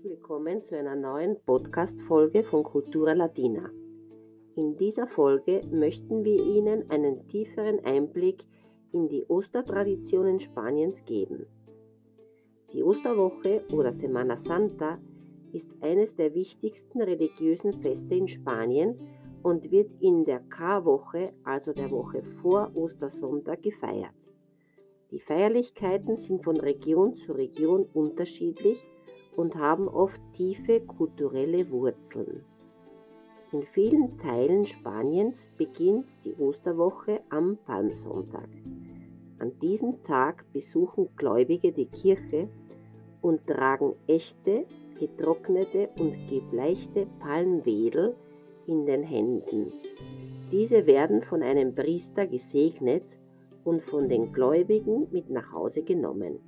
zu einer neuen Podcast-Folge von Cultura Latina. In dieser Folge möchten wir Ihnen einen tieferen Einblick in die Ostertraditionen Spaniens geben. Die Osterwoche oder Semana Santa ist eines der wichtigsten religiösen Feste in Spanien und wird in der Karwoche, also der Woche vor Ostersonntag, gefeiert. Die Feierlichkeiten sind von Region zu Region unterschiedlich und haben oft tiefe kulturelle Wurzeln. In vielen Teilen Spaniens beginnt die Osterwoche am Palmsonntag. An diesem Tag besuchen Gläubige die Kirche und tragen echte, getrocknete und gebleichte Palmwedel in den Händen. Diese werden von einem Priester gesegnet und von den Gläubigen mit nach Hause genommen.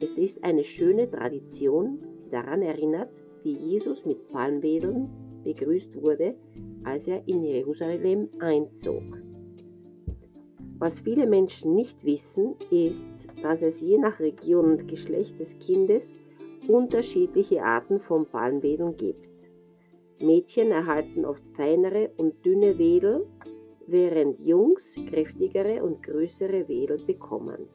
Es ist eine schöne Tradition, die daran erinnert, wie Jesus mit Palmwedeln begrüßt wurde, als er in Jerusalem einzog. Was viele Menschen nicht wissen, ist, dass es je nach Region und Geschlecht des Kindes unterschiedliche Arten von Palmwedeln gibt. Mädchen erhalten oft feinere und dünne Wedel, während Jungs kräftigere und größere Wedel bekommen.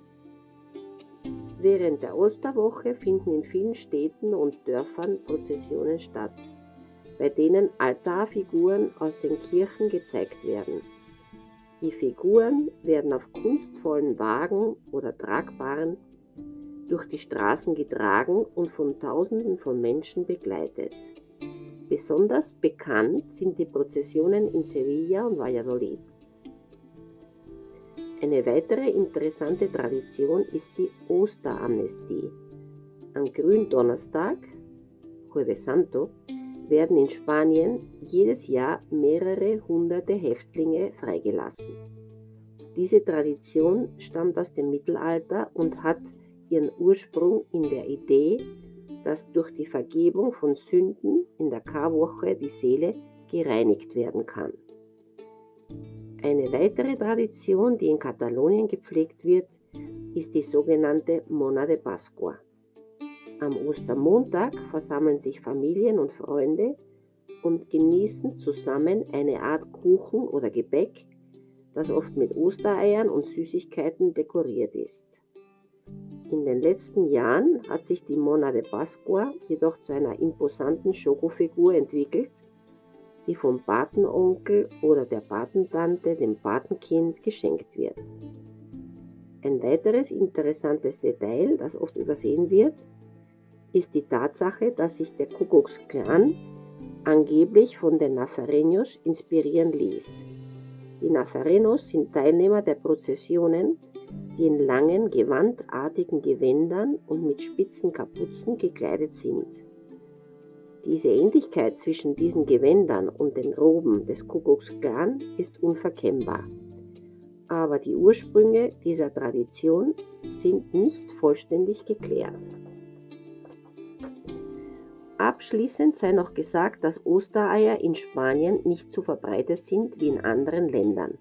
Während der Osterwoche finden in vielen Städten und Dörfern Prozessionen statt, bei denen Altarfiguren aus den Kirchen gezeigt werden. Die Figuren werden auf kunstvollen Wagen oder tragbaren durch die Straßen getragen und von Tausenden von Menschen begleitet. Besonders bekannt sind die Prozessionen in Sevilla und Valladolid. Eine weitere interessante Tradition ist die Osteramnestie. Am Gründonnerstag, Jueves Santo, werden in Spanien jedes Jahr mehrere hunderte Häftlinge freigelassen. Diese Tradition stammt aus dem Mittelalter und hat ihren Ursprung in der Idee, dass durch die Vergebung von Sünden in der Karwoche die Seele gereinigt werden kann. Eine weitere Tradition, die in Katalonien gepflegt wird, ist die sogenannte Mona de Pascua. Am Ostermontag versammeln sich Familien und Freunde und genießen zusammen eine Art Kuchen oder Gebäck, das oft mit Ostereiern und Süßigkeiten dekoriert ist. In den letzten Jahren hat sich die Mona de Pascua jedoch zu einer imposanten Schokofigur entwickelt, die vom Patenonkel oder der Patentante dem Patenkind geschenkt wird. Ein weiteres interessantes Detail, das oft übersehen wird, ist die Tatsache, dass sich der Kuckucksklan angeblich von den Nazarenos inspirieren ließ. Die Nazarenos sind Teilnehmer der Prozessionen, die in langen, gewandartigen Gewändern und mit spitzen Kapuzen gekleidet sind. Diese Ähnlichkeit zwischen diesen Gewändern und den Roben des Kuckucksklan ist unverkennbar. Aber die Ursprünge dieser Tradition sind nicht vollständig geklärt. Abschließend sei noch gesagt, dass Ostereier in Spanien nicht so verbreitet sind wie in anderen Ländern.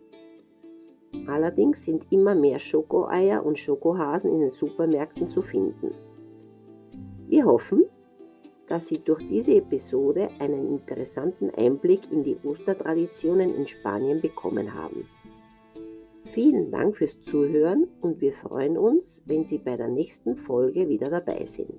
Allerdings sind immer mehr Schokoeier und Schokohasen in den Supermärkten zu finden. Wir hoffen, dass Sie durch diese Episode einen interessanten Einblick in die Ostertraditionen in Spanien bekommen haben. Vielen Dank fürs Zuhören und wir freuen uns, wenn Sie bei der nächsten Folge wieder dabei sind.